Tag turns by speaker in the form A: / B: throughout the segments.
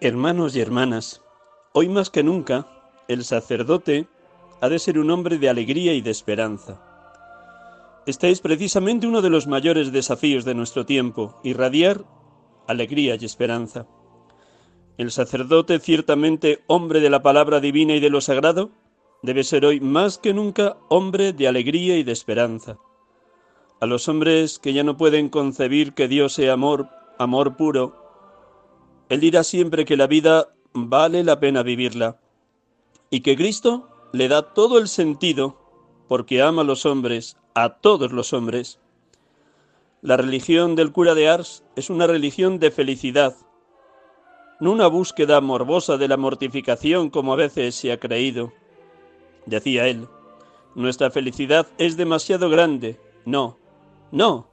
A: Hermanos y hermanas, hoy más que nunca, el sacerdote ha de ser un hombre de alegría y de esperanza. Este es precisamente uno de los mayores desafíos de nuestro tiempo, irradiar alegría y esperanza. El sacerdote, ciertamente hombre de la palabra divina y de lo sagrado, debe ser hoy más que nunca hombre de alegría y de esperanza. A los hombres que ya no pueden concebir que Dios sea amor, amor puro, él dirá siempre que la vida vale la pena vivirla y que Cristo le da todo el sentido porque ama a los hombres, a todos los hombres. La religión del cura de Ars es una religión de felicidad, no una búsqueda morbosa de la mortificación como a veces se ha creído. Decía él, nuestra felicidad es demasiado grande. No, no,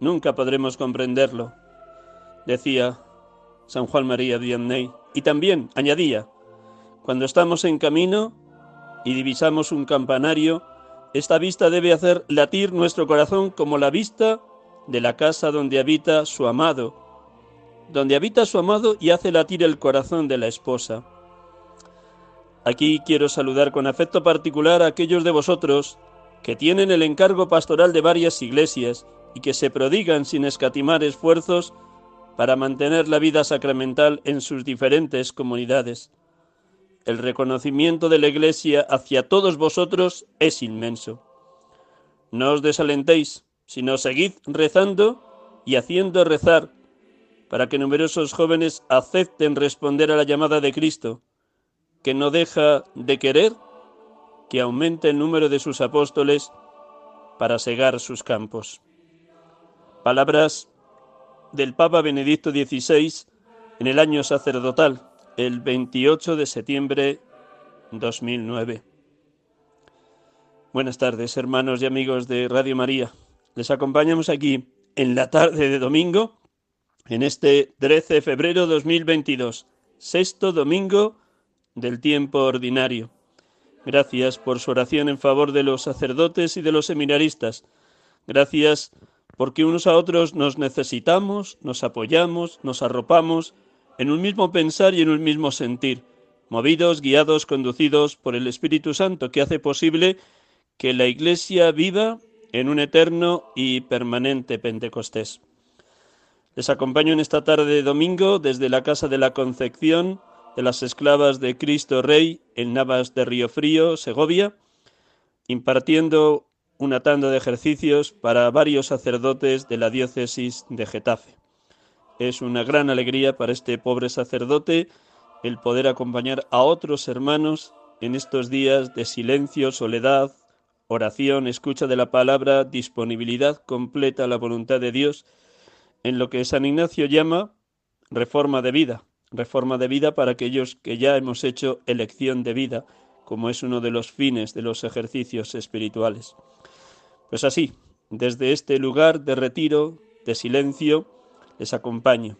A: nunca podremos comprenderlo. Decía San Juan María Vianney. Y también añadía, cuando estamos en camino y divisamos un campanario, esta vista debe hacer latir nuestro corazón como la vista de la casa donde habita su amado, donde habita su amado y hace latir el corazón de la esposa. Aquí quiero saludar con afecto particular a aquellos de vosotros que tienen el encargo pastoral de varias iglesias y que se prodigan sin escatimar esfuerzos para mantener la vida sacramental en sus diferentes comunidades. El reconocimiento de la Iglesia hacia todos vosotros es inmenso. No os desalentéis, sino seguid rezando y haciendo rezar, para que numerosos jóvenes acepten responder a la llamada de Cristo, que no deja de querer que aumente el número de sus apóstoles para segar sus campos. Palabras del Papa Benedicto XVI en el año sacerdotal, el 28 de septiembre 2009. Buenas tardes, hermanos y amigos de Radio María. Les acompañamos aquí en la tarde de domingo, en este 13 de febrero 2022, sexto domingo del tiempo ordinario. Gracias por su oración en favor de los sacerdotes y de los seminaristas. Gracias porque unos a otros nos necesitamos, nos apoyamos, nos arropamos en un mismo pensar y en un mismo sentir, movidos, guiados, conducidos por el Espíritu Santo, que hace posible que la Iglesia viva en un eterno y permanente Pentecostés. Les acompaño en esta tarde de domingo desde la Casa de la Concepción de las Esclavas de Cristo Rey en Navas de Río Frío, Segovia, impartiendo una tanda de ejercicios para varios sacerdotes de la diócesis de Getafe. Es una gran alegría para este pobre sacerdote el poder acompañar a otros hermanos en estos días de silencio, soledad, oración, escucha de la palabra, disponibilidad completa a la voluntad de Dios, en lo que San Ignacio llama reforma de vida, reforma de vida para aquellos que ya hemos hecho elección de vida, como es uno de los fines de los ejercicios espirituales. Pues así, desde este lugar de retiro, de silencio, les acompaño.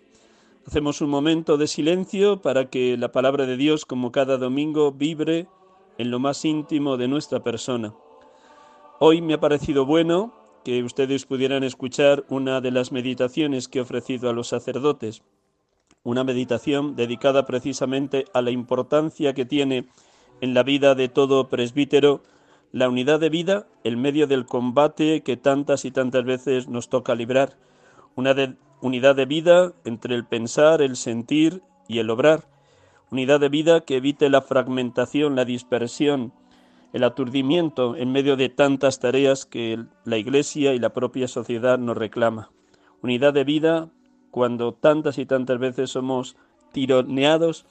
A: Hacemos un momento de silencio para que la palabra de Dios, como cada domingo, vibre en lo más íntimo de nuestra persona. Hoy me ha parecido bueno que ustedes pudieran escuchar una de las meditaciones que he ofrecido a los sacerdotes, una meditación dedicada precisamente a la importancia que tiene en la vida de todo presbítero la unidad de vida en medio del combate que tantas y tantas veces nos toca librar, una unidad de vida entre el pensar, el sentir y el obrar, unidad de vida que evite la fragmentación, la dispersión, el aturdimiento en medio de tantas tareas que la Iglesia y la propia sociedad nos reclama. Unidad de vida cuando tantas y tantas veces somos tironeados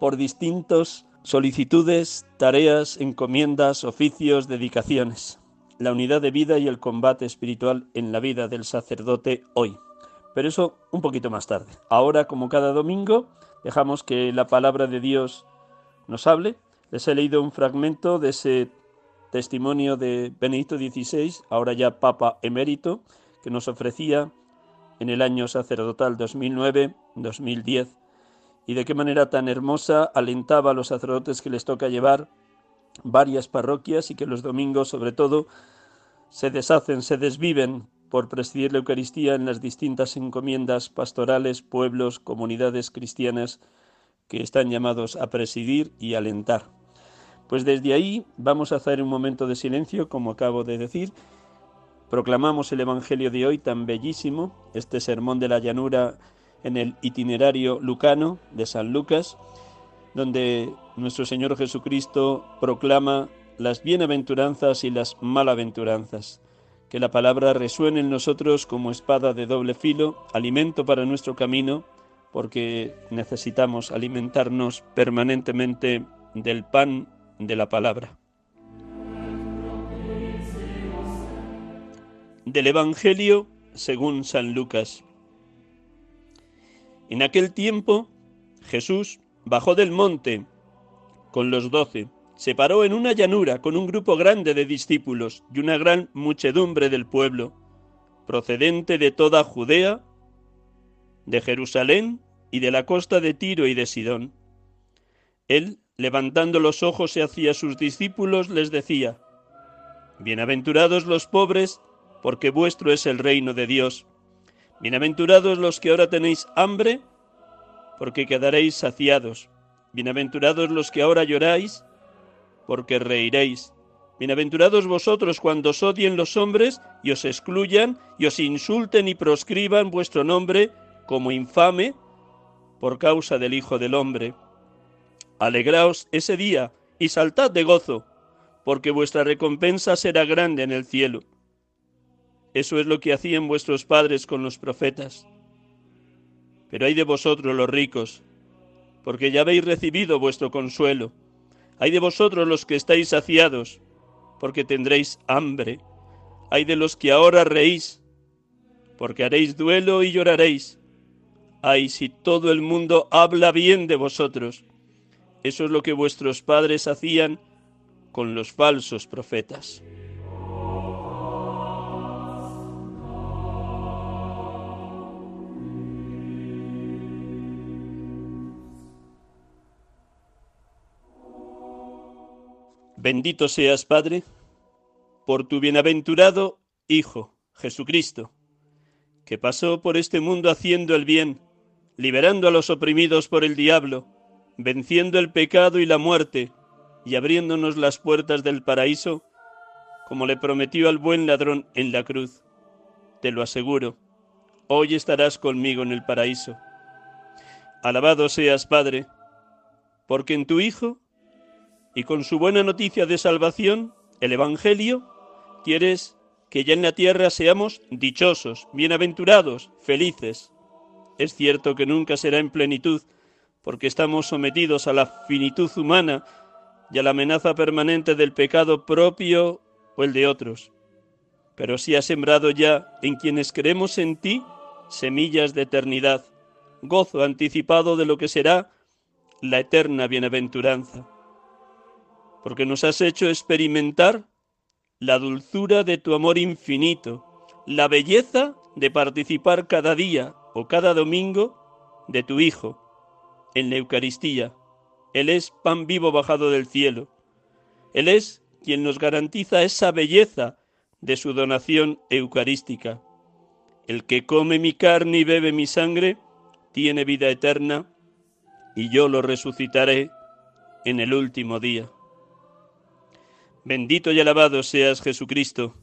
A: por distintos solicitudes, tareas, encomiendas, oficios, dedicaciones. La unidad de vida y el combate espiritual en la vida del sacerdote hoy. Pero eso un poquito más tarde. Ahora, como cada domingo, dejamos que la palabra de Dios nos hable les he leído un fragmento de ese testimonio de Benedicto XVI, ahora ya Papa emérito, que nos ofrecía en el año sacerdotal 2009-2010, y de qué manera tan hermosa alentaba a los sacerdotes que les toca llevar varias parroquias y que los domingos sobre todo se deshacen, se desviven por presidir la Eucaristía en las distintas encomiendas pastorales, pueblos, comunidades cristianas que están llamados a presidir y alentar. Pues desde ahí vamos a hacer un momento de silencio, como acabo de decir. Proclamamos el Evangelio de hoy tan bellísimo, este sermón de la llanura en el itinerario lucano de San Lucas, donde nuestro Señor Jesucristo proclama las bienaventuranzas y las malaventuranzas. Que la palabra resuene en nosotros como espada de doble filo, alimento para nuestro camino, porque necesitamos alimentarnos permanentemente del pan de la palabra. Del Evangelio según San Lucas. En aquel tiempo Jesús bajó del monte con los doce, se paró en una llanura con un grupo grande de discípulos y una gran muchedumbre del pueblo, procedente de toda Judea, de Jerusalén y de la costa de Tiro y de Sidón. Él levantando los ojos hacia sus discípulos, les decía, Bienaventurados los pobres, porque vuestro es el reino de Dios. Bienaventurados los que ahora tenéis hambre, porque quedaréis saciados. Bienaventurados los que ahora lloráis, porque reiréis. Bienaventurados vosotros cuando os odien los hombres y os excluyan y os insulten y proscriban vuestro nombre como infame por causa del Hijo del Hombre. Alegraos ese día y saltad de gozo, porque vuestra recompensa será grande en el cielo. Eso es lo que hacían vuestros padres con los profetas. Pero hay de vosotros los ricos, porque ya habéis recibido vuestro consuelo. Hay de vosotros los que estáis saciados, porque tendréis hambre. Hay de los que ahora reís, porque haréis duelo y lloraréis. Ay, si todo el mundo habla bien de vosotros. Eso es lo que vuestros padres hacían con los falsos profetas. Bendito seas, Padre, por tu bienaventurado Hijo, Jesucristo, que pasó por este mundo haciendo el bien, liberando a los oprimidos por el diablo, venciendo el pecado y la muerte y abriéndonos las puertas del paraíso, como le prometió al buen ladrón en la cruz. Te lo aseguro, hoy estarás conmigo en el paraíso. Alabado seas, Padre, porque en tu Hijo y con su buena noticia de salvación, el Evangelio, quieres que ya en la tierra seamos dichosos, bienaventurados, felices. Es cierto que nunca será en plenitud, porque estamos sometidos a la finitud humana y a la amenaza permanente del pecado propio o el de otros. Pero si has sembrado ya en quienes creemos en ti semillas de eternidad, gozo anticipado de lo que será la eterna bienaventuranza, porque nos has hecho experimentar la dulzura de tu amor infinito, la belleza de participar cada día o cada domingo de tu Hijo en la Eucaristía. Él es pan vivo bajado del cielo. Él es quien nos garantiza esa belleza de su donación eucarística. El que come mi carne y bebe mi sangre tiene vida eterna y yo lo resucitaré en el último día. Bendito y alabado seas Jesucristo,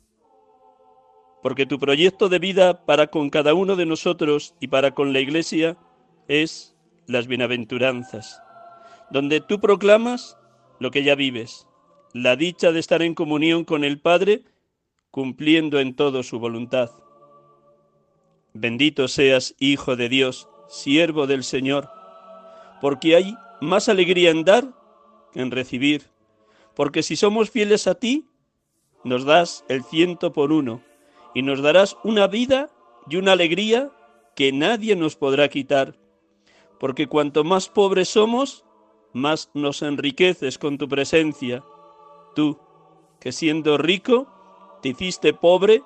A: porque tu proyecto de vida para con cada uno de nosotros y para con la Iglesia es las bienaventuranzas, donde tú proclamas lo que ya vives, la dicha de estar en comunión con el Padre, cumpliendo en todo su voluntad. Bendito seas, Hijo de Dios, siervo del Señor, porque hay más alegría en dar que en recibir, porque si somos fieles a ti, nos das el ciento por uno, y nos darás una vida y una alegría que nadie nos podrá quitar, porque cuanto más pobres somos, más nos enriqueces con tu presencia. Tú, que siendo rico, te hiciste pobre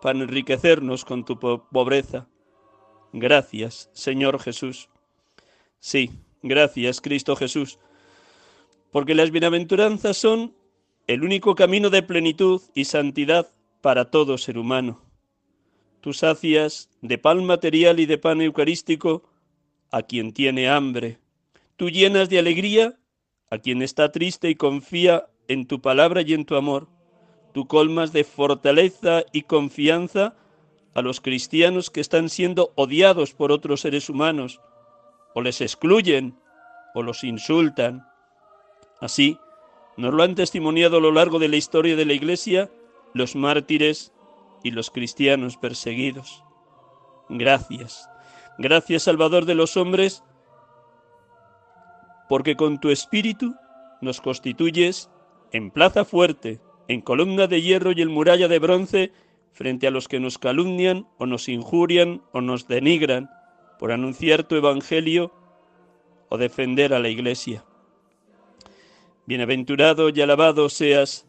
A: para enriquecernos con tu pobreza. Gracias, Señor Jesús. Sí, gracias, Cristo Jesús, porque las bienaventuranzas son el único camino de plenitud y santidad para todo ser humano. Tú sacias de pan material y de pan eucarístico a quien tiene hambre. Tú llenas de alegría a quien está triste y confía en tu palabra y en tu amor. Tú colmas de fortaleza y confianza a los cristianos que están siendo odiados por otros seres humanos, o les excluyen, o los insultan. Así, nos lo han testimoniado a lo largo de la historia de la Iglesia los mártires y los cristianos perseguidos. Gracias, gracias Salvador de los hombres, porque con tu espíritu nos constituyes en plaza fuerte, en columna de hierro y en muralla de bronce, frente a los que nos calumnian o nos injurian o nos denigran por anunciar tu evangelio o defender a la Iglesia. Bienaventurado y alabado seas,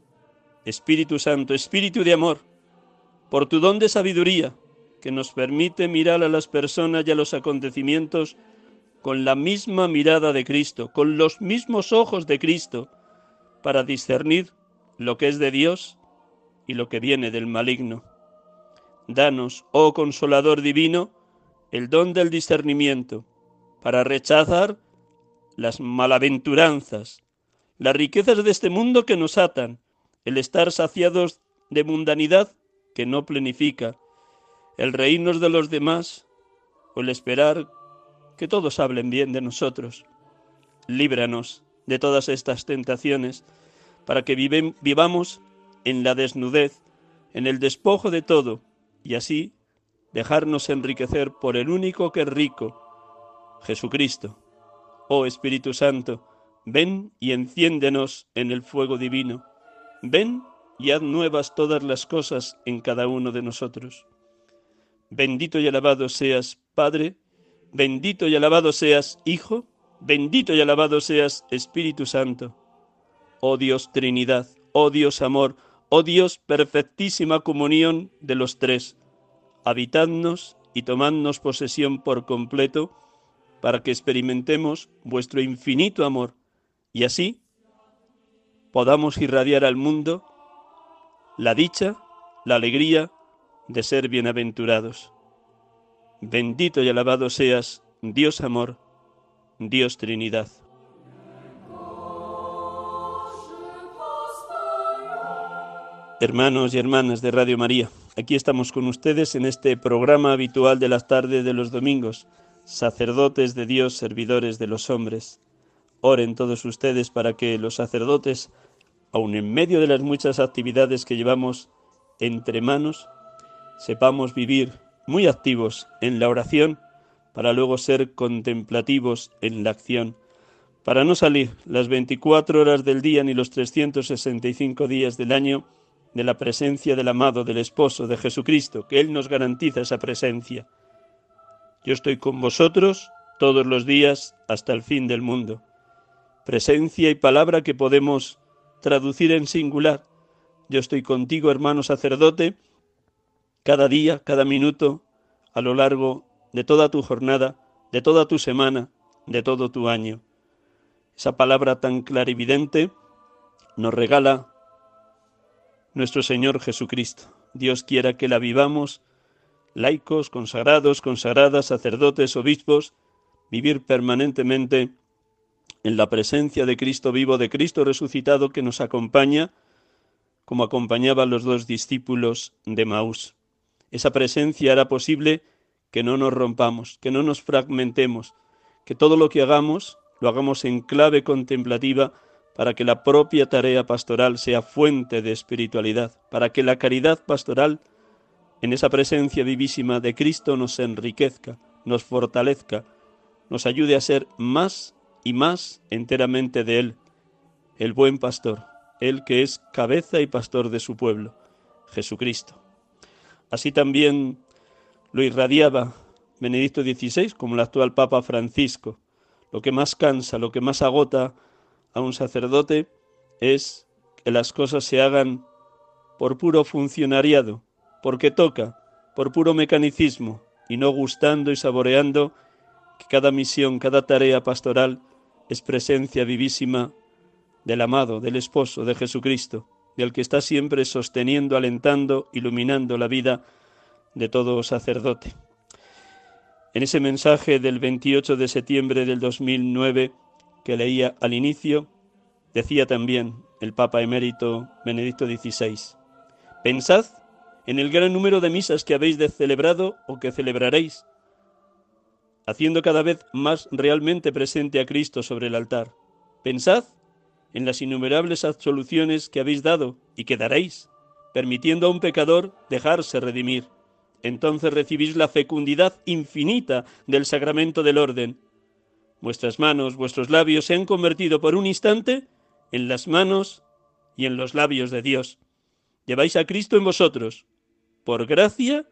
A: Espíritu Santo, Espíritu de amor, por tu don de sabiduría, que nos permite mirar a las personas y a los acontecimientos con la misma mirada de Cristo, con los mismos ojos de Cristo, para discernir lo que es de Dios y lo que viene del maligno. Danos, oh consolador divino, el don del discernimiento, para rechazar las malaventuranzas, las riquezas de este mundo que nos atan, el estar saciados de mundanidad que no plenifica, el reírnos de los demás o el esperar que todos hablen bien de nosotros. Líbranos de todas estas tentaciones para que vivamos en la desnudez, en el despojo de todo, y así dejarnos enriquecer por el único que es rico, Jesucristo. Oh Espíritu Santo, ven y enciéndenos en el fuego divino. Ven y haz nuevas todas las cosas en cada uno de nosotros. Bendito y alabado seas, Padre, bendito y alabado seas, Hijo, bendito y alabado seas, Espíritu Santo. Oh Dios Trinidad, oh Dios Amor, Oh Dios, perfectísima comunión de los tres, habitadnos y tomadnos posesión por completo, para que experimentemos vuestro infinito amor y así podamos irradiar al mundo la dicha, la alegría de ser bienaventurados. Bendito y alabado seas, Dios amor, Dios Trinidad. Hermanos y hermanas de Radio María, aquí estamos con ustedes en este programa habitual de las tardes de los domingos, sacerdotes de Dios, servidores de los hombres. Oren todos ustedes para que los sacerdotes, aun en medio de las muchas actividades que llevamos entre manos, sepamos vivir muy activos en la oración para luego ser contemplativos en la acción, para no salir las 24 horas del día ni los 365 días del año de la presencia del amado, del esposo, de Jesucristo, que Él nos garantiza esa presencia. Yo estoy con vosotros todos los días hasta el fin del mundo. Presencia y palabra que podemos traducir en singular. Yo estoy contigo, hermano sacerdote, cada día, cada minuto, a lo largo de toda tu jornada, de toda tu semana, de todo tu año. Esa palabra tan clarividente nos regala nuestro Señor Jesucristo. Dios quiera que la vivamos, laicos, consagrados, consagradas, sacerdotes, obispos, vivir permanentemente en la presencia de Cristo vivo, de Cristo resucitado que nos acompaña, como acompañaba a los dos discípulos de Maús. Esa presencia hará posible que no nos rompamos, que no nos fragmentemos, que todo lo que hagamos lo hagamos en clave contemplativa para que la propia tarea pastoral sea fuente de espiritualidad, para que la caridad pastoral en esa presencia vivísima de Cristo nos enriquezca, nos fortalezca, nos ayude a ser más y más enteramente de Él, el buen pastor, Él que es cabeza y pastor de su pueblo, Jesucristo. Así también lo irradiaba Benedicto XVI como el actual Papa Francisco. Lo que más cansa, lo que más agota a un sacerdote es que las cosas se hagan por puro funcionariado, porque toca, por puro mecanicismo, y no gustando y saboreando que cada misión, cada tarea pastoral es presencia vivísima del amado, del esposo, de Jesucristo, del que está siempre sosteniendo, alentando, iluminando la vida de todo sacerdote. En ese mensaje del 28 de septiembre del 2009 que leía al inicio, decía también el Papa emérito Benedicto XVI, pensad en el gran número de misas que habéis de celebrado o que celebraréis, haciendo cada vez más realmente presente a Cristo sobre el altar. Pensad en las innumerables absoluciones que habéis dado y que daréis, permitiendo a un pecador dejarse redimir. Entonces recibís la fecundidad infinita del sacramento del orden. Vuestras manos, vuestros labios se han convertido por un instante en las manos y en los labios de Dios. Lleváis a Cristo en vosotros. Por gracia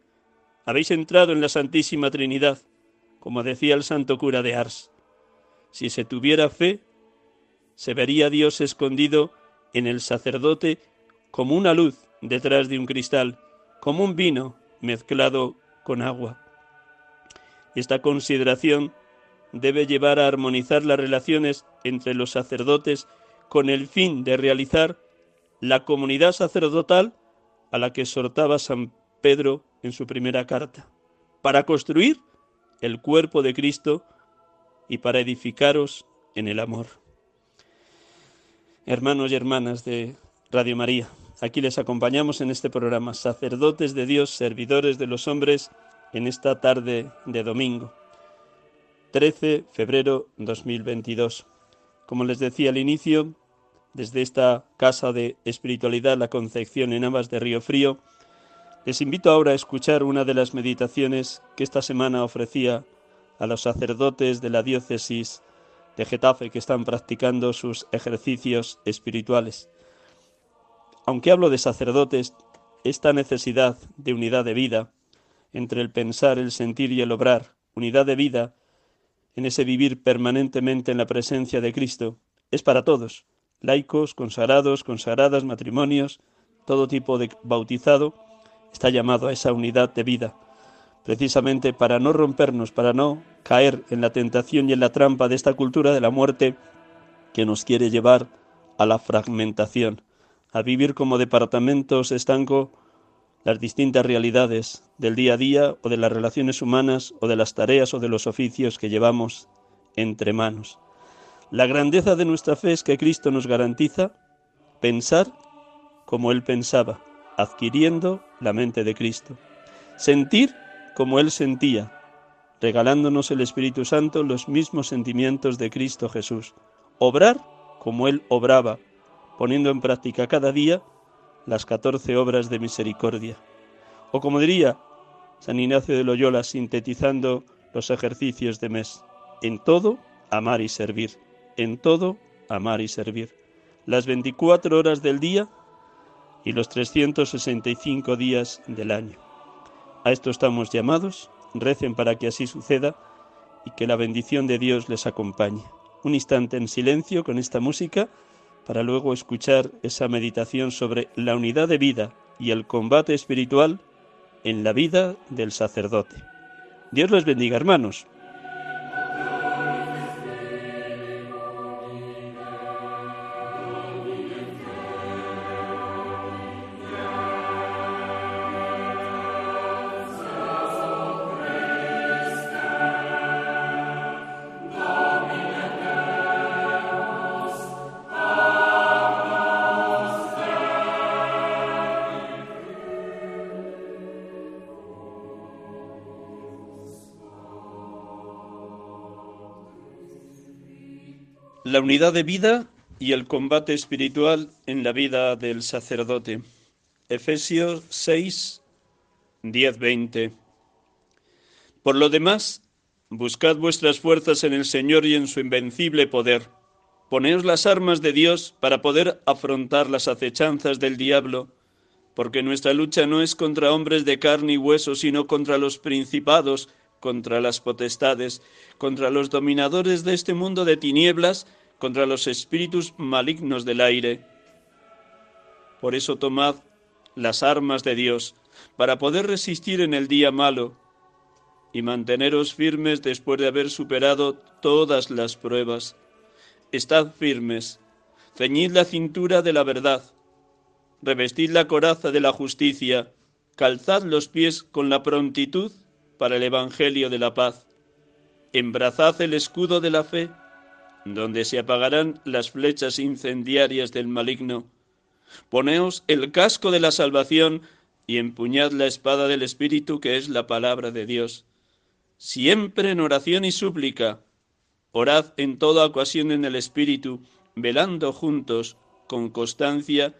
A: habéis entrado en la Santísima Trinidad, como decía el santo cura de Ars. Si se tuviera fe, se vería Dios escondido en el sacerdote como una luz detrás de un cristal, como un vino mezclado con agua. Esta consideración debe llevar a armonizar las relaciones entre los sacerdotes con el fin de realizar la comunidad sacerdotal a la que exhortaba San Pedro en su primera carta, para construir el cuerpo de Cristo y para edificaros en el amor. Hermanos y hermanas de Radio María, aquí les acompañamos en este programa, sacerdotes de Dios, servidores de los hombres, en esta tarde de domingo, 13 de febrero 2022. Como les decía al inicio, desde esta casa de espiritualidad, la Concepción en Navas de Río Frío, les invito ahora a escuchar una de las meditaciones que esta semana ofrecía a los sacerdotes de la diócesis de Getafe que están practicando sus ejercicios espirituales. Aunque hablo de sacerdotes, esta necesidad de unidad de vida entre el pensar, el sentir y el obrar, unidad de vida en ese vivir permanentemente en la presencia de Cristo, es para todos, laicos, consagrados, consagradas, matrimonios, todo tipo de bautizado, está llamado a esa unidad de vida, precisamente para no rompernos, para no caer en la tentación y en la trampa de esta cultura de la muerte que nos quiere llevar a la fragmentación, a vivir como departamentos estanco las distintas realidades del día a día o de las relaciones humanas o de las tareas o de los oficios que llevamos entre manos. La grandeza de nuestra fe es que Cristo nos garantiza pensar como Él pensaba, adquiriendo la mente de Cristo. Sentir como Él sentía, regalándonos el Espíritu Santo los mismos sentimientos de Cristo Jesús. Obrar como Él obraba, poniendo en práctica cada día las catorce obras de misericordia. O como diría San Ignacio de Loyola sintetizando los ejercicios de mes, en todo amar y servir en todo amar y servir. Las 24 horas del día y los 365 días del año. A esto estamos llamados, recen para que así suceda y que la bendición de Dios les acompañe. Un instante en silencio con esta música para luego escuchar esa meditación sobre la unidad de vida y el combate espiritual en la vida del sacerdote. Dios les bendiga, hermanos. La unidad de vida y el combate espiritual en la vida del sacerdote. Efesios 6, 10, 20. Por lo demás, buscad vuestras fuerzas en el Señor y en su invencible poder. Poneos las armas de Dios para poder afrontar las acechanzas del diablo, porque nuestra lucha no es contra hombres de carne y hueso, sino contra los principados, contra las potestades, contra los dominadores de este mundo de tinieblas, contra los espíritus malignos del aire. Por eso tomad las armas de Dios, para poder resistir en el día malo y manteneros firmes después de haber superado todas las pruebas. Estad firmes, ceñid la cintura de la verdad, revestid la coraza de la justicia, calzad los pies con la prontitud para el Evangelio de la paz, embrazad el escudo de la fe, donde se apagarán las flechas incendiarias del maligno. Poneos el casco de la salvación y empuñad la espada del Espíritu, que es la palabra de Dios. Siempre en oración y súplica. Orad en toda ocasión en el Espíritu, velando juntos, con constancia,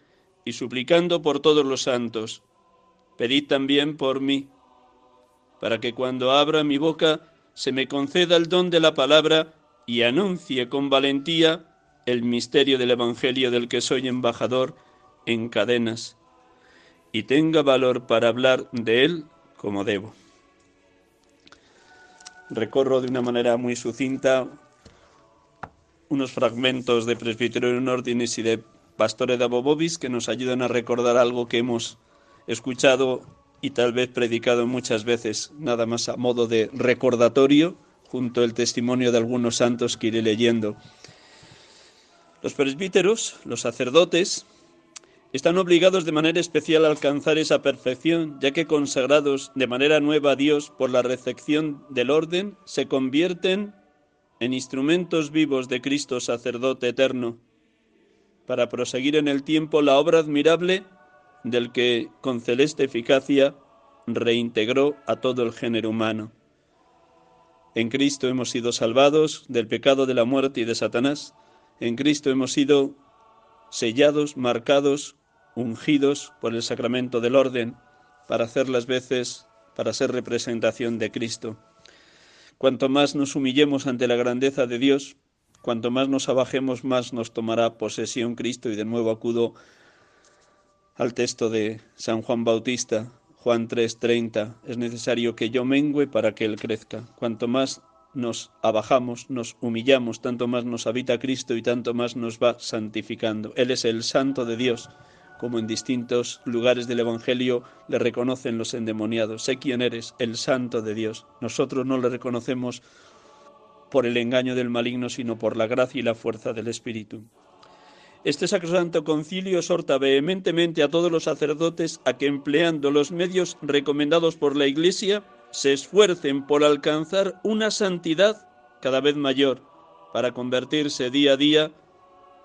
A: y suplicando por todos los santos. Pedid también por mí, para que cuando abra mi boca se me conceda el don de la palabra y anuncie con valentía el misterio del Evangelio del que soy embajador en cadenas, y tenga valor para hablar de él como debo. Recorro de una manera muy sucinta unos fragmentos de Presbiterio en Órdenes y de Pastore de Abobobis que nos ayudan a recordar algo que hemos escuchado y tal vez predicado muchas veces, nada más a modo de recordatorio junto al testimonio de algunos santos que iré leyendo. Los presbíteros, los sacerdotes, están obligados de manera especial a alcanzar esa perfección, ya que consagrados de manera nueva a Dios por la recepción del orden, se convierten en instrumentos vivos de Cristo sacerdote eterno, para proseguir en el tiempo la obra admirable del que con celeste eficacia reintegró a todo el género humano. En Cristo hemos sido salvados del pecado de la muerte y de Satanás. En Cristo hemos sido sellados, marcados, ungidos por el sacramento del orden para hacer las veces, para ser representación de Cristo. Cuanto más nos humillemos ante la grandeza de Dios, cuanto más nos abajemos, más nos tomará posesión Cristo. Y de nuevo acudo al texto de San Juan Bautista, Juan 3:30, es necesario que yo mengüe para que Él crezca. Cuanto más nos abajamos, nos humillamos, tanto más nos habita Cristo y tanto más nos va santificando. Él es el santo de Dios, como en distintos lugares del Evangelio le reconocen los endemoniados. Sé quién eres, el santo de Dios. Nosotros no le reconocemos por el engaño del maligno, sino por la gracia y la fuerza del Espíritu. Este sacrosanto concilio exhorta vehementemente a todos los sacerdotes a que empleando los medios recomendados por la Iglesia se esfuercen por alcanzar una santidad cada vez mayor para convertirse día a día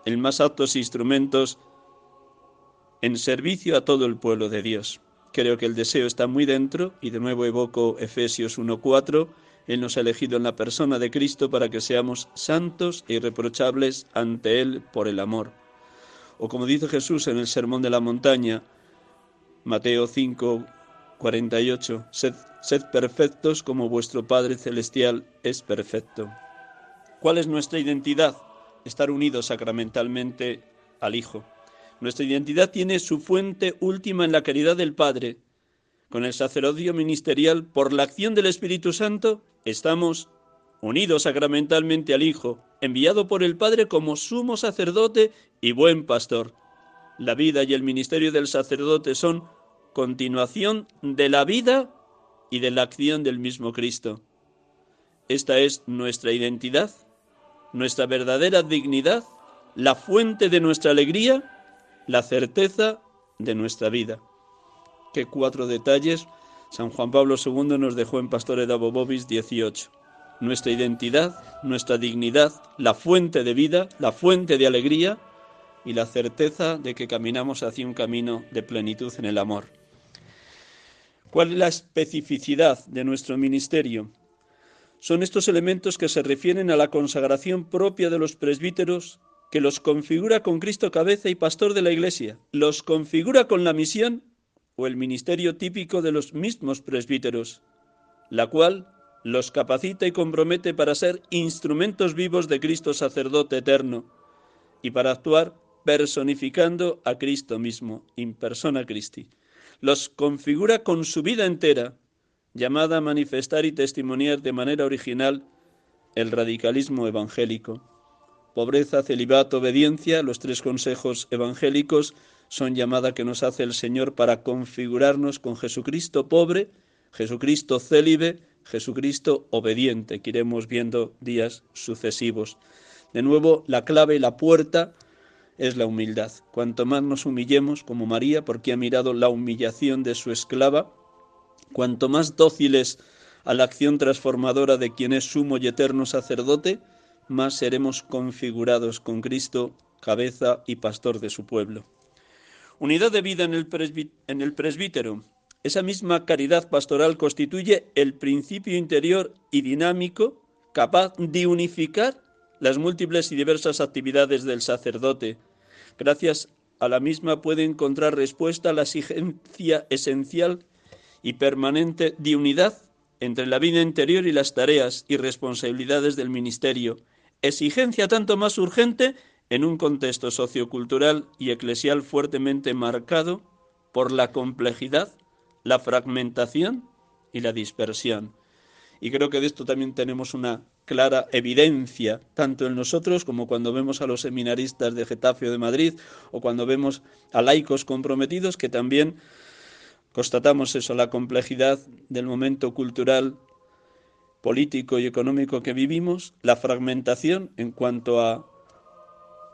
A: en más aptos instrumentos en servicio a todo el pueblo de Dios. Creo que el deseo está muy dentro y de nuevo evoco Efesios 1.4. Él nos ha elegido en la persona de Cristo para que seamos santos e irreprochables ante Él por el amor. O como dice Jesús en el Sermón de la Montaña, Mateo 5, 48, sed, sed perfectos como vuestro Padre Celestial es perfecto. ¿Cuál es nuestra identidad? Estar unidos sacramentalmente al Hijo. Nuestra identidad tiene su fuente última en la caridad del Padre. Con el sacerdocio ministerial, por la acción del Espíritu Santo, estamos unidos sacramentalmente al Hijo, enviado por el Padre como sumo sacerdote y buen pastor. La vida y el ministerio del sacerdote son continuación de la vida y de la acción del mismo Cristo. Esta es nuestra identidad, nuestra verdadera dignidad, la fuente de nuestra alegría, la certeza de nuestra vida. Qué cuatro detalles San Juan Pablo II nos dejó en Pastore Abobobis 18 nuestra identidad, nuestra dignidad, la fuente de vida, la fuente de alegría y la certeza de que caminamos hacia un camino de plenitud en el amor. ¿Cuál es la especificidad de nuestro ministerio? Son estos elementos que se refieren a la consagración propia de los presbíteros, que los configura con Cristo cabeza y pastor de la Iglesia, los configura con la misión o el ministerio típico de los mismos presbíteros, la cual los capacita y compromete para ser instrumentos vivos de Cristo sacerdote eterno y para actuar personificando a Cristo mismo, in persona Christi. Los configura con su vida entera, llamada a manifestar y testimoniar de manera original el radicalismo evangélico. Pobreza, celibato, obediencia, los tres consejos evangélicos son llamada que nos hace el Señor para configurarnos con Jesucristo pobre, Jesucristo célibe, Jesucristo obediente, que iremos viendo días sucesivos. De nuevo, la clave y la puerta es la humildad. Cuanto más nos humillemos, como María, porque ha mirado la humillación de su esclava, cuanto más dóciles a la acción transformadora de quien es sumo y eterno sacerdote, más seremos configurados con Cristo, cabeza y pastor de su pueblo. Unidad de vida en el, en el presbítero. Esa misma caridad pastoral constituye el principio interior y dinámico capaz de unificar las múltiples y diversas actividades del sacerdote, Gracias a la misma puede encontrar respuesta a la exigencia esencial y permanente de unidad entre la vida interior y las tareas y responsabilidades del ministerio, exigencia tanto más urgente en un contexto sociocultural y eclesial fuertemente marcado por la complejidad, la fragmentación y la dispersión. Y creo que de esto también tenemos una clara evidencia, tanto en nosotros como cuando vemos a los seminaristas de Getafe o de Madrid, o cuando vemos a laicos comprometidos, que también constatamos eso, la complejidad del momento cultural, político y económico que vivimos, la fragmentación en cuanto a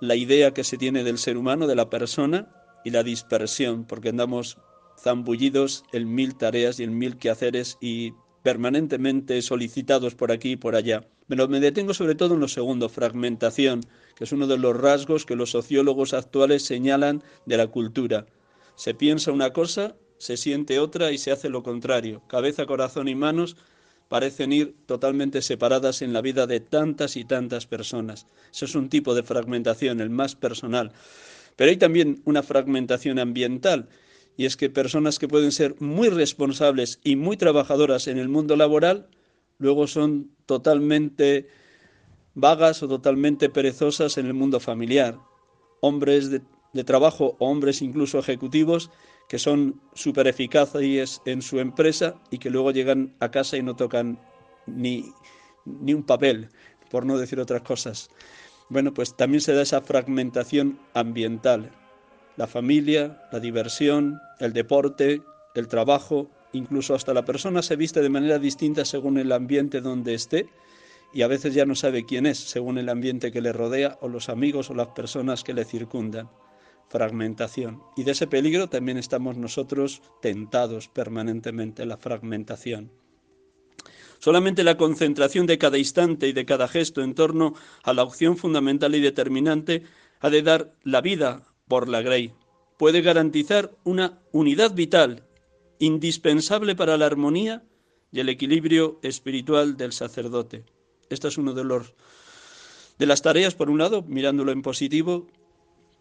A: la idea que se tiene del ser humano, de la persona, y la dispersión, porque andamos zambullidos en mil tareas y en mil quehaceres y permanentemente solicitados por aquí y por allá. Me detengo sobre todo en lo segundo, fragmentación, que es uno de los rasgos que los sociólogos actuales señalan de la cultura. Se piensa una cosa, se siente otra y se hace lo contrario. Cabeza, corazón y manos parecen ir totalmente separadas en la vida de tantas y tantas personas. Eso es un tipo de fragmentación, el más personal. Pero hay también una fragmentación ambiental y es que personas que pueden ser muy responsables y muy trabajadoras en el mundo laboral, luego son totalmente vagas o totalmente perezosas en el mundo familiar. Hombres de, trabajo o hombres incluso ejecutivos que son súper eficaces en su empresa y que luego llegan a casa y no tocan ni, ni un papel, por no decir otras cosas. Bueno, pues también se da esa fragmentación ambiental la familia, la diversión, el deporte, el trabajo, incluso hasta la persona se viste de manera distinta según el ambiente donde esté y a veces ya no sabe quién es según el ambiente que le rodea o los amigos o las personas que le circundan. Fragmentación. Y de ese peligro también estamos nosotros tentados permanentemente, la fragmentación. Solamente la concentración de cada instante y de cada gesto en torno a la opción fundamental y determinante ha de dar la vida por la Grey puede garantizar una unidad vital indispensable para la armonía y el equilibrio espiritual del sacerdote. Esta es una de los de las tareas, por un lado, mirándolo en positivo,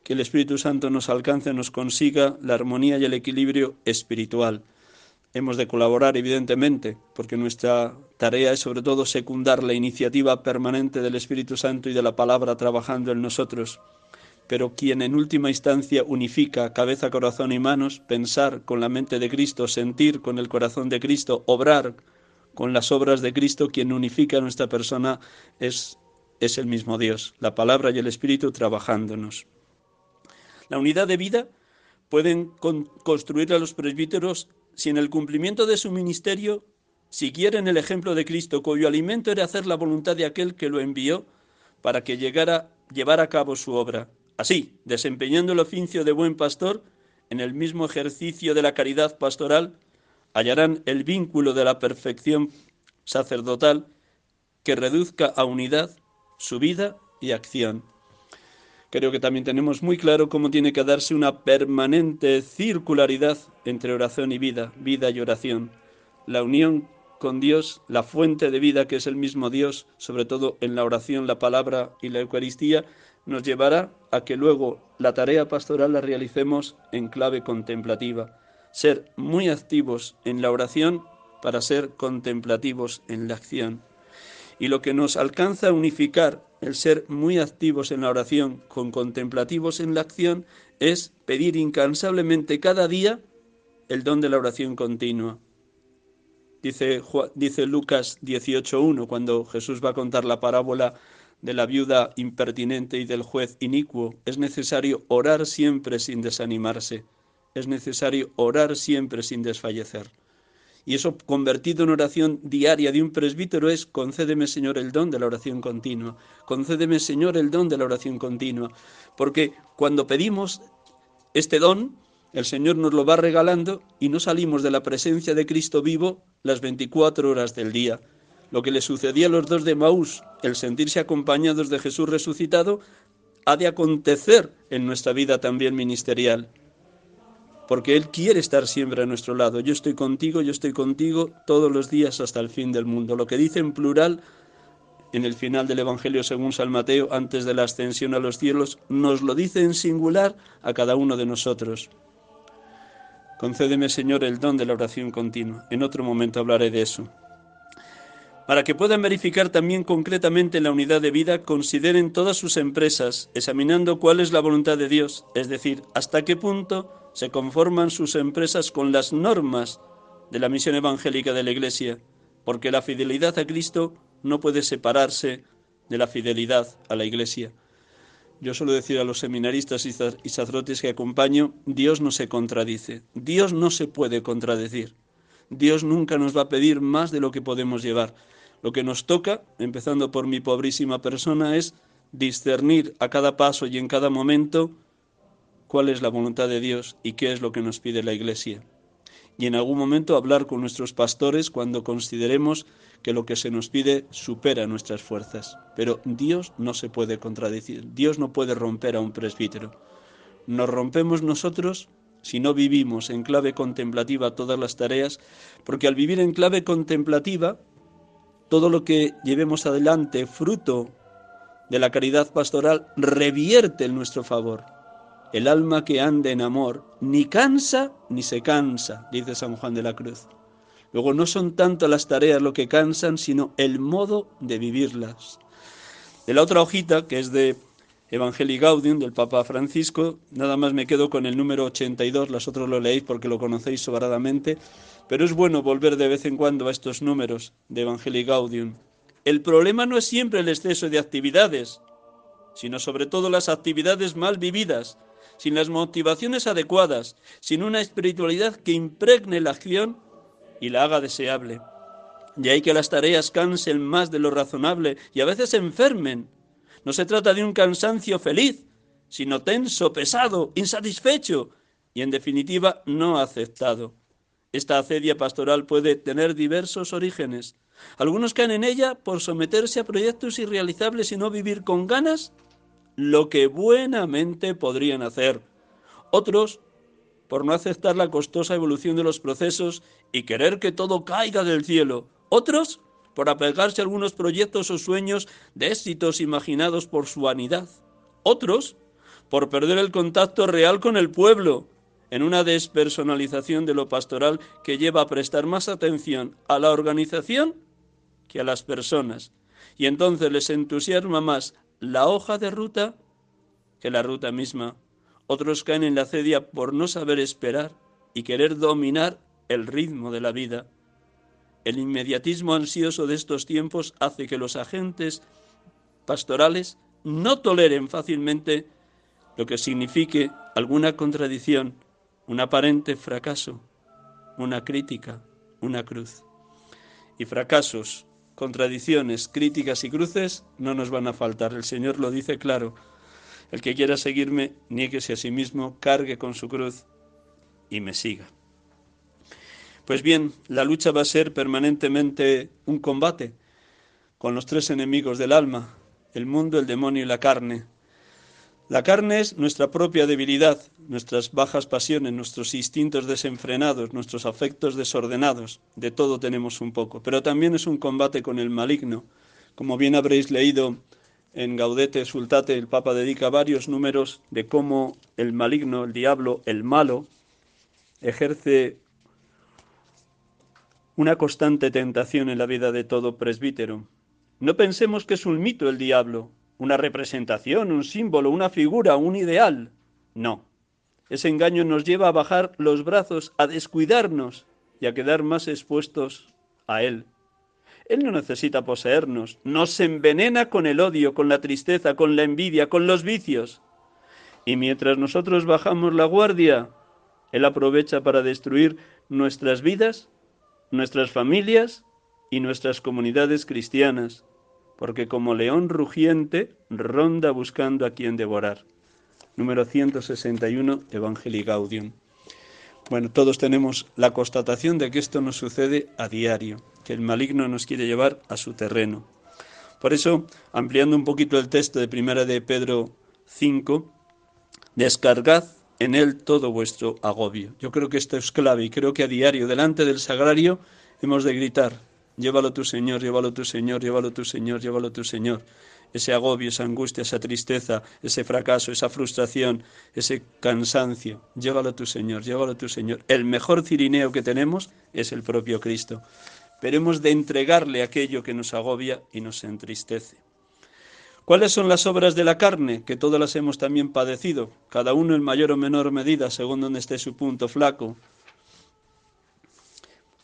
A: que el Espíritu Santo nos alcance, nos consiga la armonía y el equilibrio espiritual. Hemos de colaborar, evidentemente, porque nuestra tarea es sobre todo secundar la iniciativa permanente del Espíritu Santo y de la palabra trabajando en nosotros pero quien en última instancia unifica cabeza, corazón y manos, pensar con la mente de Cristo, sentir con el corazón de Cristo, obrar con las obras de Cristo, quien unifica a nuestra persona es, es el mismo Dios, la palabra y el Espíritu trabajándonos. La unidad de vida pueden construir a los presbíteros si en el cumplimiento de su ministerio siguieran el ejemplo de Cristo, cuyo alimento era hacer la voluntad de aquel que lo envió para que llegara llevar a cabo su obra. Así, desempeñando el oficio de buen pastor, en el mismo ejercicio de la caridad pastoral, hallarán el vínculo de la perfección sacerdotal que reduzca a unidad su vida y acción. Creo que también tenemos muy claro cómo tiene que darse una permanente circularidad entre oración y vida, vida y oración. La unión con Dios, la fuente de vida que es el mismo Dios, sobre todo en la oración, la palabra y la Eucaristía, nos llevará a que luego la tarea pastoral la realicemos en clave contemplativa, ser muy activos en la oración para ser contemplativos en la acción. Y lo que nos alcanza a unificar el ser muy activos en la oración con contemplativos en la acción es pedir incansablemente cada día el don de la oración continua. Dice, dice Lucas 18.1 cuando Jesús va a contar la parábola de la viuda impertinente y del juez inicuo, es necesario orar siempre sin desanimarse, es necesario orar siempre sin desfallecer. Y eso convertido en oración diaria de un presbítero es, concédeme Señor el don de la oración continua, concédeme Señor el don de la oración continua, porque cuando pedimos este don, el Señor nos lo va regalando y no salimos de la presencia de Cristo vivo las 24 horas del día. Lo que le sucedía a los dos de Maús, el sentirse acompañados de Jesús resucitado, ha de acontecer en nuestra vida también ministerial porque Él quiere estar siempre a nuestro lado. Yo estoy contigo, yo estoy contigo todos los días hasta el fin del mundo. Lo que dice en plural en el final del Evangelio según San Mateo, antes de la ascensión a los cielos, nos lo dice en singular a cada uno de nosotros. Concédeme, Señor, el don de la oración continua. En otro momento hablaré de eso. Para que puedan verificar también concretamente la unidad de vida, consideren todas sus empresas, examinando cuál es la voluntad de Dios, es decir, hasta qué punto se conforman sus empresas con las normas de la misión evangélica de la Iglesia, porque la fidelidad a Cristo no puede separarse de la fidelidad a la Iglesia. Yo suelo decir a los seminaristas y sacerdotes que acompaño, Dios no se contradice, Dios no se puede contradecir. Dios nunca nos va a pedir más de lo que podemos llevar. Lo que nos toca, empezando por mi pobrísima persona, es discernir a cada paso y en cada momento cuál es la voluntad de Dios y qué es lo que nos pide la Iglesia. Y en algún momento hablar con nuestros pastores cuando consideremos que lo que se nos pide supera nuestras fuerzas. Pero Dios no se puede contradecir, Dios no puede romper a un presbítero. Nos rompemos nosotros si no vivimos en clave contemplativa todas las tareas, porque al vivir en clave contemplativa, todo lo que llevemos adelante, fruto de la caridad pastoral, revierte en nuestro favor. El alma que anda en amor ni cansa ni se cansa, dice San Juan de la Cruz. Luego no son tanto las tareas lo que cansan, sino el modo de vivirlas. De la otra hojita, que es de Evangelii Gaudium del Papa Francisco, nada más me quedo con el número 82, las otros lo leéis porque lo conocéis sobradamente, pero es bueno volver de vez en cuando a estos números de Evangelii Gaudium. El problema no es siempre el exceso de actividades, sino sobre todo las actividades mal vividas, sin las motivaciones adecuadas, sin una espiritualidad que impregne la acción y la haga deseable. Y hay que las tareas cansen más de lo razonable y a veces enfermen. No se trata de un cansancio feliz, sino tenso, pesado, insatisfecho y en definitiva no aceptado. Esta acedia pastoral puede tener diversos orígenes. Algunos caen en ella por someterse a proyectos irrealizables y no vivir con ganas lo que buenamente podrían hacer. Otros, por no aceptar la costosa evolución de los procesos y querer que todo caiga del cielo. Otros, por apegarse a algunos proyectos o sueños de éxitos imaginados por su vanidad. Otros, por perder el contacto real con el pueblo, en una despersonalización de lo pastoral que lleva a prestar más atención a la organización que a las personas. Y entonces les entusiasma más la hoja de ruta que la ruta misma. Otros caen en la cedia por no saber esperar y querer dominar el ritmo de la vida. El inmediatismo ansioso de estos tiempos hace que los agentes pastorales no toleren fácilmente lo que signifique alguna contradicción, un aparente fracaso, una crítica, una cruz. Y fracasos contradicciones, críticas y cruces no nos van a faltar. El Señor lo dice claro. El que quiera seguirme, niéguese a sí mismo, cargue con su cruz y me siga. Pues bien, la lucha va a ser permanentemente un combate con los tres enemigos del alma, el mundo, el demonio y la carne. La carne es nuestra propia debilidad, nuestras bajas pasiones, nuestros instintos desenfrenados, nuestros afectos desordenados. De todo tenemos un poco. Pero también es un combate con el maligno. Como bien habréis leído en Gaudete Sultate, el Papa dedica varios números de cómo el maligno, el diablo, el malo, ejerce una constante tentación en la vida de todo presbítero. No pensemos que es un mito el diablo, una representación, un símbolo, una figura, un ideal. No. Ese engaño nos lleva a bajar los brazos, a descuidarnos y a quedar más expuestos a Él. Él no necesita poseernos, nos envenena con el odio, con la tristeza, con la envidia, con los vicios. Y mientras nosotros bajamos la guardia, Él aprovecha para destruir nuestras vidas, nuestras familias y nuestras comunidades cristianas porque como león rugiente ronda buscando a quien devorar. Número 161, Evangelii Gaudium. Bueno, todos tenemos la constatación de que esto nos sucede a diario, que el maligno nos quiere llevar a su terreno. Por eso, ampliando un poquito el texto de primera de Pedro 5, descargad en él todo vuestro agobio. Yo creo que esto es clave y creo que a diario, delante del sagrario, hemos de gritar, Llévalo tu Señor, llévalo tu Señor, llévalo tu Señor, llévalo tu Señor. Ese agobio, esa angustia, esa tristeza, ese fracaso, esa frustración, ese cansancio, llévalo tu Señor, llévalo tu Señor. El mejor cirineo que tenemos es el propio Cristo. Pero hemos de entregarle aquello que nos agobia y nos entristece. ¿Cuáles son las obras de la carne? Que todas las hemos también padecido, cada uno en mayor o menor medida, según donde esté su punto flaco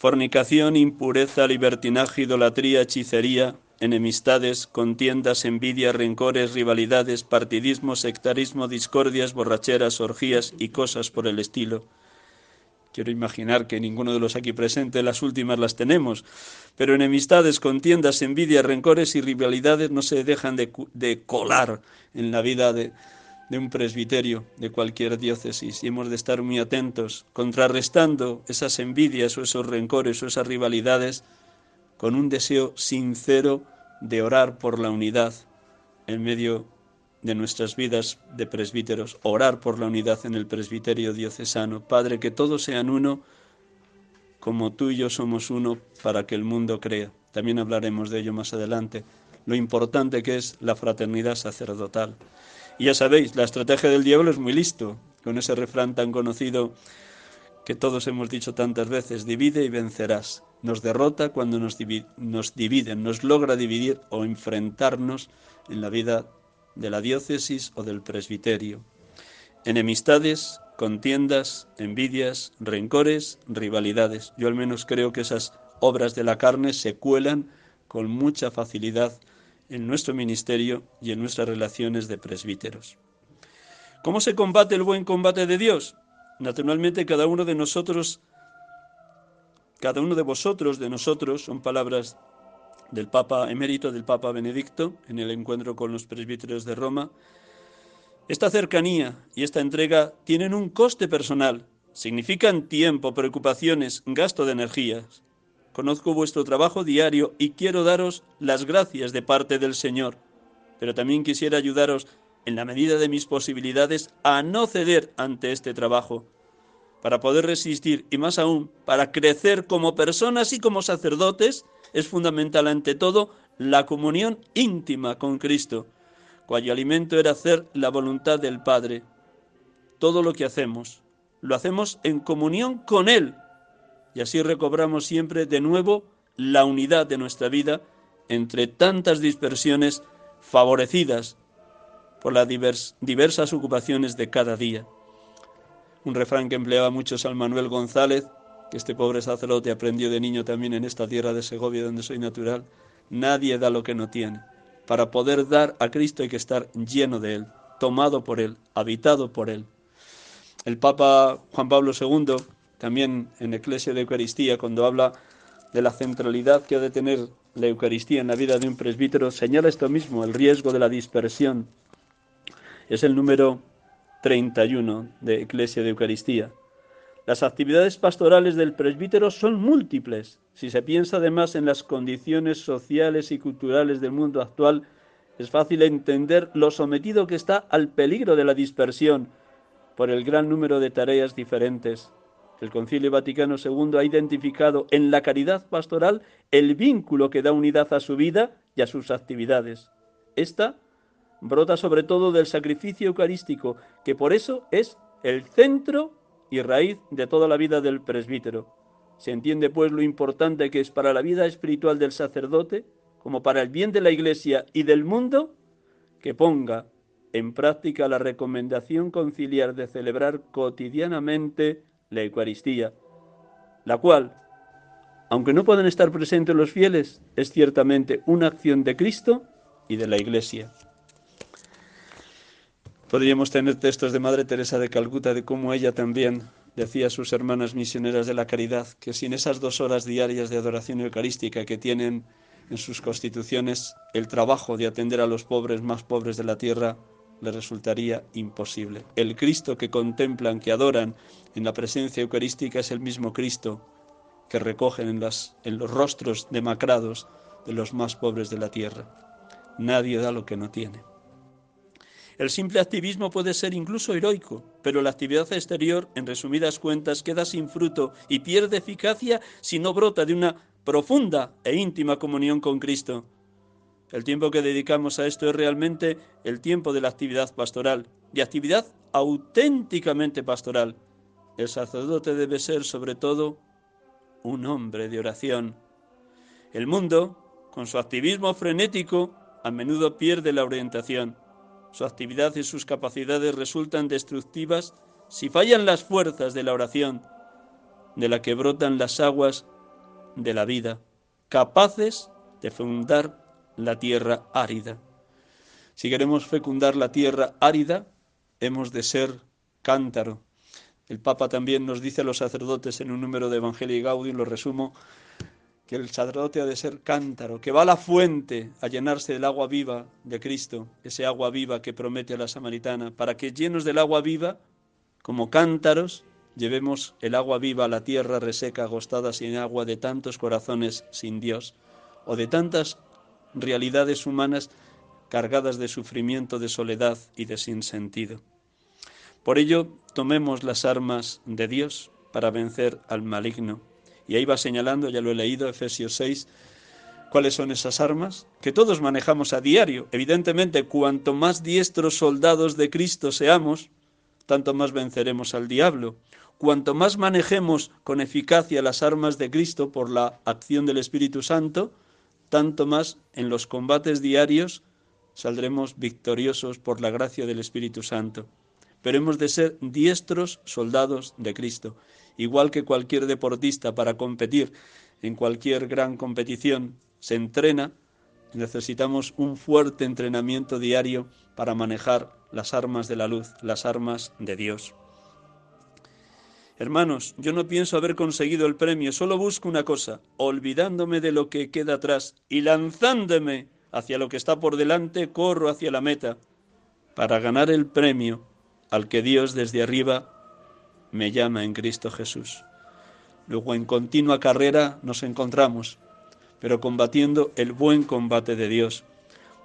A: fornicación, impureza, libertinaje, idolatría, hechicería, enemistades, contiendas, envidia, rencores, rivalidades, partidismo, sectarismo, discordias, borracheras, orgías y cosas por el estilo. Quiero imaginar que ninguno de los aquí presentes las últimas las tenemos, pero enemistades, contiendas, envidia, rencores y rivalidades no se dejan de, de colar en la vida de, de un presbiterio de cualquier diócesis y hemos de estar muy atentos, contrarrestando esas envidias o esos rencores o esas rivalidades con un deseo sincero de orar por la unidad en medio de nuestras vidas de presbíteros, orar por la unidad en el presbiterio diocesano. Padre, que todos sean uno como tú y yo somos uno para que el mundo crea. También hablaremos de ello más adelante, lo importante que es la fraternidad sacerdotal. Y ya sabéis, la estrategia del diablo es muy listo, con ese refrán tan conocido que todos hemos dicho tantas veces, divide y vencerás. Nos derrota cuando nos, nos dividen, nos logra dividir o enfrentarnos en la vida de la diócesis o del presbiterio. Enemistades, contiendas, envidias, rencores, rivalidades. Yo al menos creo que esas obras de la carne se cuelan con mucha facilidad en nuestro ministerio y en nuestras relaciones de presbíteros. ¿Cómo se combate el buen combate de Dios? Naturalmente cada uno de nosotros, cada uno de vosotros, de nosotros, son palabras del Papa emérito, del Papa Benedicto, en el encuentro con los presbíteros de Roma. Esta cercanía y esta entrega tienen un coste personal, significan tiempo, preocupaciones, gasto de energías. Conozco vuestro trabajo diario y quiero daros las gracias de parte del Señor, pero también quisiera ayudaros en la medida de mis posibilidades a no ceder ante este trabajo, para poder resistir y más aún para crecer como personas y como sacerdotes, es fundamental ante todo la comunión íntima con Cristo, cuyo alimento era hacer la voluntad del Padre. Todo lo que hacemos, lo hacemos en comunión con Él, y así recobramos siempre de nuevo la unidad de nuestra vida entre tantas dispersiones favorecidas por las diversas ocupaciones de cada día. Un refrán que empleaba mucho San Manuel González, que este pobre sacerdote aprendió de niño también en esta tierra de Segovia donde soy natural, nadie da lo que no tiene. Para poder dar a Cristo hay que estar lleno de Él, tomado por Él, habitado por Él. El Papa Juan Pablo II también en Eclesia de Eucaristía, cuando habla de la centralidad que ha de tener la Eucaristía en la vida de un presbítero, señala esto mismo, el riesgo de la dispersión. Es el número 31 de Eclesia de Eucaristía. Las actividades pastorales del presbítero son múltiples. Si se piensa además en las condiciones sociales y culturales del mundo actual, Es fácil entender lo sometido que está al peligro de la dispersión por el gran número de tareas diferentes. El Concilio Vaticano II ha identificado en la caridad pastoral el vínculo que da unidad a su vida y a sus actividades. Esta brota sobre todo del sacrificio eucarístico, que por eso es el centro y raíz de toda la vida del presbítero. Se entiende pues lo importante que es para la vida espiritual del sacerdote, como para el bien de la Iglesia y del mundo, que ponga en práctica la recomendación conciliar de celebrar cotidianamente la Eucaristía, la cual, aunque no puedan estar presentes los fieles, es ciertamente una acción de Cristo y de la Iglesia. Podríamos tener textos de Madre Teresa de Calcuta de cómo ella también decía a sus hermanas misioneras de la caridad que sin esas dos horas diarias de adoración eucarística que tienen en sus constituciones, el trabajo de atender a los pobres más pobres de la tierra le resultaría imposible. El Cristo que contemplan, que adoran en la presencia eucarística es el mismo Cristo que recogen en, en los rostros demacrados de los más pobres de la tierra. Nadie da lo que no tiene. El simple activismo puede ser incluso heroico, pero la actividad exterior, en resumidas cuentas, queda sin fruto y pierde eficacia si no brota de una profunda e íntima comunión con Cristo. El tiempo que dedicamos a esto es realmente el tiempo de la actividad pastoral, y actividad auténticamente pastoral. El sacerdote debe ser sobre todo un hombre de oración. El mundo, con su activismo frenético, a menudo pierde la orientación. Su actividad y sus capacidades resultan destructivas si fallan las fuerzas de la oración, de la que brotan las aguas de la vida, capaces de fecundar la tierra árida. Si queremos fecundar la tierra árida, hemos de ser cántaro. El Papa también nos dice a los sacerdotes en un número de Evangelio y Gaudium, lo resumo, que el sacerdote ha de ser cántaro, que va a la fuente a llenarse del agua viva de Cristo, ese agua viva que promete a la samaritana, para que llenos del agua viva, como cántaros, llevemos el agua viva a la tierra reseca, agostada sin agua de tantos corazones sin Dios, o de tantas realidades humanas cargadas de sufrimiento, de soledad y de sinsentido. Por ello, tomemos las armas de Dios para vencer al maligno y ahí va señalando, ya lo he leído, Efesios 6, cuáles son esas armas que todos manejamos a diario. Evidentemente, cuanto más diestros soldados de Cristo seamos, tanto más venceremos al diablo. Cuanto más manejemos con eficacia las armas de Cristo por la acción del Espíritu Santo, tanto más en los combates diarios saldremos victoriosos por la gracia del Espíritu Santo. Pero hemos de ser diestros soldados de Cristo igual que cualquier deportista para competir en cualquier gran competición se entrena, necesitamos un fuerte entrenamiento diario para manejar las armas de la luz, las armas de Dios. Hermanos, yo no pienso haber conseguido el premio, solo busco una cosa, olvidándome de lo que queda atrás y lanzándome hacia lo que está por delante, corro hacia la meta para ganar el premio al que Dios desde arriba me llama en Cristo Jesús. Luego en continua carrera nos encontramos, pero combatiendo el buen combate de Dios.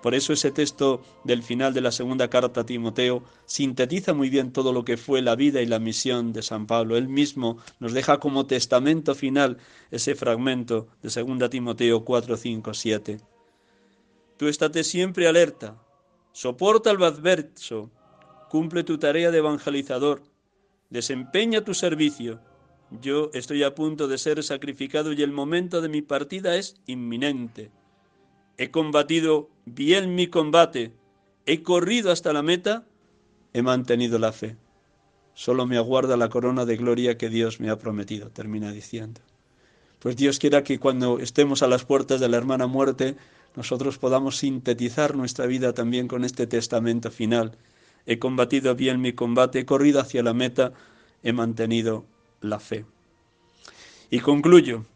A: Por eso ese texto del final de la segunda carta a Timoteo sintetiza muy bien todo lo que fue la vida y la misión de San Pablo. Él mismo nos deja como testamento final ese fragmento de segunda Timoteo 4, 5, 7. Tú estate siempre alerta, soporta el adverso, cumple tu tarea de evangelizador, Desempeña tu servicio. Yo estoy a punto de ser sacrificado y el momento de mi partida es inminente. He combatido bien mi combate, he corrido hasta la meta, he mantenido la fe. Solo me aguarda la corona de gloria que Dios me ha prometido, termina diciendo. Pues Dios quiera que cuando estemos a las puertas de la hermana muerte, nosotros podamos sintetizar nuestra vida también con este testamento final he combatido bien mi combate, he corrido hacia la meta, he mantenido la fe. Y concluyo.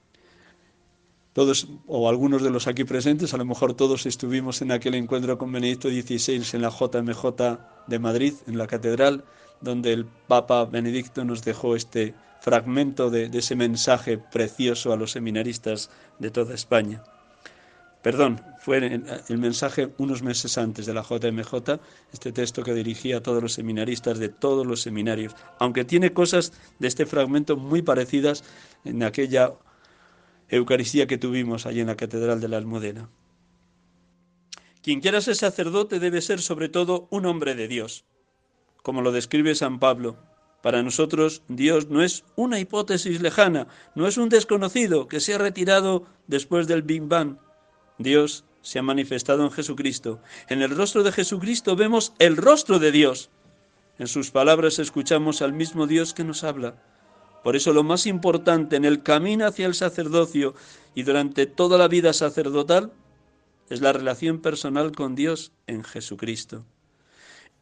A: Todos, o algunos de los aquí presentes, a lo mejor todos estuvimos en aquel encuentro con Benedicto XVI en la JMJ de Madrid, en la catedral, donde el Papa Benedicto nos dejó este fragmento de, ese mensaje precioso a los seminaristas de toda España. Perdón, fue el mensaje unos meses antes de la JMJ, este texto que dirigía a todos los seminaristas de todos los seminarios, aunque tiene cosas de este fragmento muy parecidas en aquella Eucaristía que tuvimos allí en la Catedral de la Almudena. Quien quiera ser sacerdote debe ser sobre todo un hombre de Dios, como lo describe San Pablo. Para nosotros Dios no es una hipótesis lejana, no es un desconocido que se ha retirado después del Big Bang. Dios se ha manifestado en Jesucristo. En el rostro de Jesucristo vemos el rostro de Dios. En sus palabras escuchamos al mismo Dios que nos habla. Por eso lo más importante en el camino hacia el sacerdocio y durante toda la vida sacerdotal es la relación personal con Dios en Jesucristo.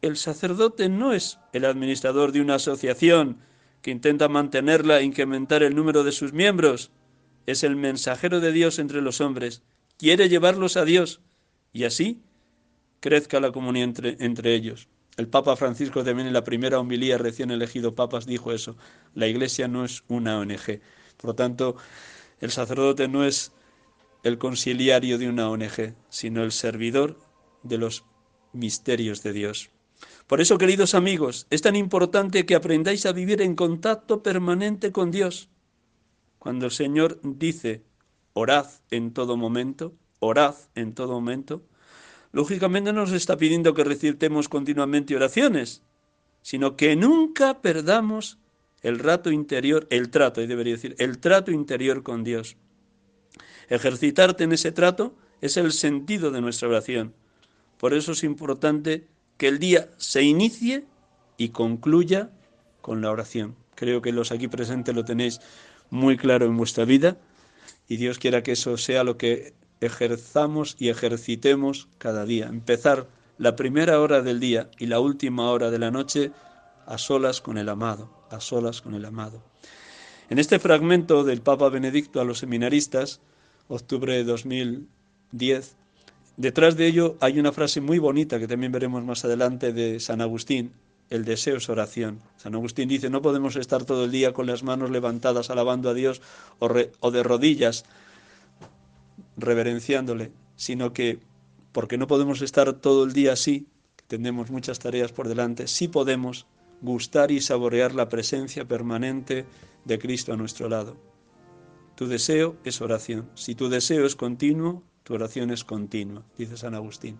A: El sacerdote no es el administrador de una asociación que intenta mantenerla e incrementar el número de sus miembros. Es el mensajero de Dios entre los hombres quiere llevarlos a Dios y así crezca la comunión entre, entre ellos. El Papa Francisco también en la primera homilía recién elegido papas dijo eso. La Iglesia no es una ONG. Por lo tanto, el sacerdote no es el conciliario de una ONG, sino el servidor de los misterios de Dios. Por eso, queridos amigos, es tan importante que aprendáis a vivir en contacto permanente con Dios. Cuando el Señor dice, orad en todo momento, orad en todo momento, lógicamente no nos está pidiendo que recitemos continuamente oraciones, sino que nunca perdamos el rato interior, el trato, y debería decir, el trato interior con Dios. Ejercitarte en ese trato es el sentido de nuestra oración. Por eso es importante que el día se inicie y concluya con la oración. Creo que los aquí presentes lo tenéis muy claro en vuestra vida y Dios quiera que eso sea lo que ejerzamos y ejercitemos cada día. Empezar la primera hora del día y la última hora de la noche a solas con el amado, a solas con el amado. En este fragmento del Papa Benedicto a los seminaristas, octubre de 2010, detrás de ello hay una frase muy bonita que también veremos más adelante de San Agustín, el deseo es oración. San Agustín dice, no podemos estar todo el día con las manos levantadas alabando a Dios o, de rodillas reverenciándole, sino que porque no podemos estar todo el día así, tenemos muchas tareas por delante, sí podemos gustar y saborear la presencia permanente de Cristo a nuestro lado. Tu deseo es oración. Si tu deseo es continuo, tu oración es continua, dice San Agustín.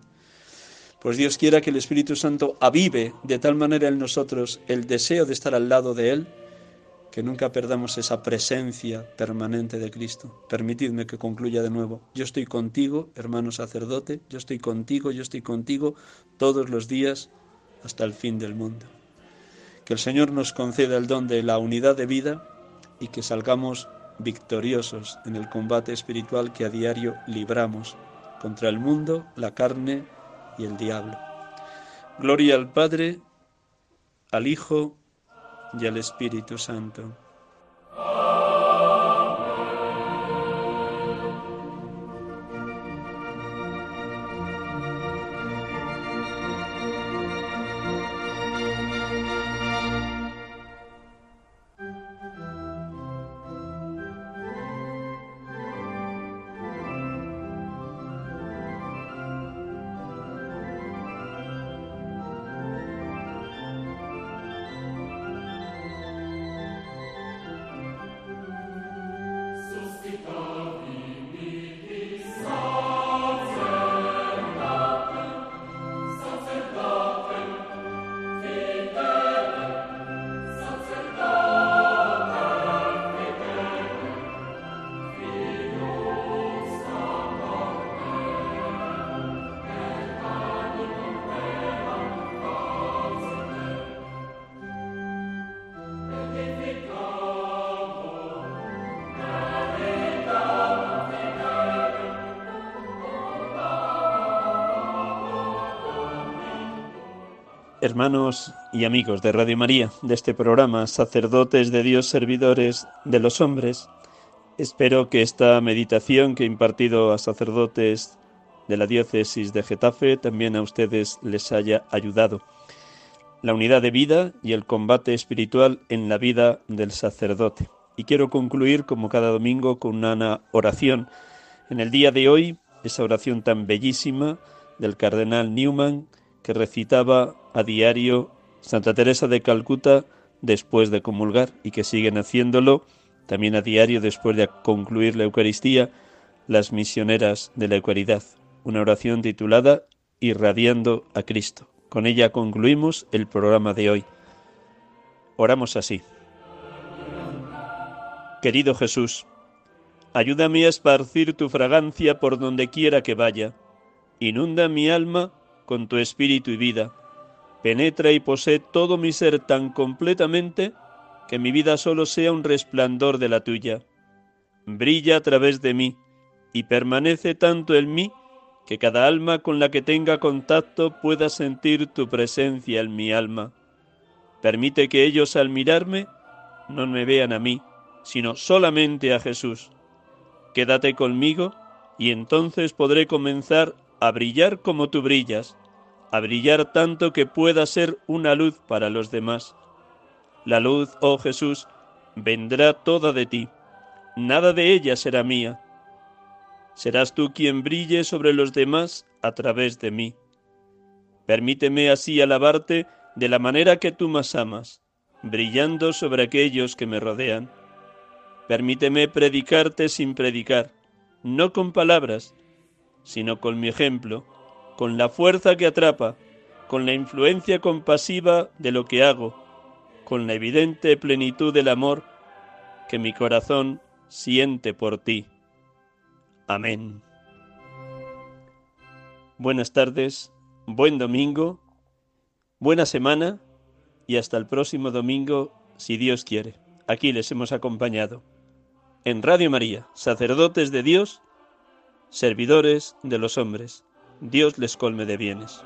A: Pues Dios quiera que el Espíritu Santo avive de tal manera en nosotros el deseo de estar al lado de Él, que nunca perdamos esa presencia permanente de Cristo. Permitidme que concluya de nuevo. Yo estoy contigo, hermano sacerdote, yo estoy contigo, yo estoy contigo todos los días hasta el fin del mundo. Que el Señor nos conceda el don de la unidad de vida y que salgamos victoriosos en el combate espiritual que a diario libramos contra el mundo, la carne, y el diablo. Gloria al Padre, al Hijo y al Espíritu Santo. Hermanos y amigos de Radio María, de este programa, sacerdotes de Dios, servidores de los hombres, espero que esta meditación que he impartido a sacerdotes de la diócesis de Getafe también a ustedes les haya ayudado. La unidad de vida y el combate espiritual en la vida del sacerdote. Y quiero concluir, como cada domingo, con una oración. En el día de hoy esa oración tan bellísima del cardenal Newman que recitaba a diario Santa Teresa de Calcuta después de comulgar y que siguen haciéndolo también a diario después de concluir la Eucaristía las misioneras de la Eucaridad, una oración titulada Irradiando a Cristo. Con ella concluimos el programa de hoy. Oramos así. Querido Jesús, ayúdame a esparcir tu fragancia por donde quiera que vaya. Inunda mi alma con tu espíritu y vida. Penetra y posee todo mi ser tan completamente que mi vida solo sea un resplandor de la tuya. Brilla a través de mí y permanece tanto en mí que cada alma con la que tenga contacto pueda sentir tu presencia en mi alma. Permite que ellos al mirarme no me vean a mí, sino solamente a Jesús. Quédate conmigo y entonces podré comenzar a brillar como tú brillas, a brillar tanto que pueda ser una luz para los demás. La luz, oh Jesús, vendrá toda de ti, nada de ella será mía. Serás tú quien brille sobre los demás a través de mí. Permíteme así alabarte de la manera que tú más amas, brillando sobre aquellos que me rodean. Permíteme predicarte sin predicar, no con palabras, sino con mi ejemplo, con la fuerza que atrapa, con la influencia compasiva de lo que hago, con la evidente plenitud del amor que mi corazón siente por ti. Amén. Buenas tardes, buen domingo, buena semana y hasta el próximo domingo, si Dios quiere. Aquí les hemos acompañado. En Radio María, sacerdotes de Dios, servidores de los hombres. Dios les colme de bienes.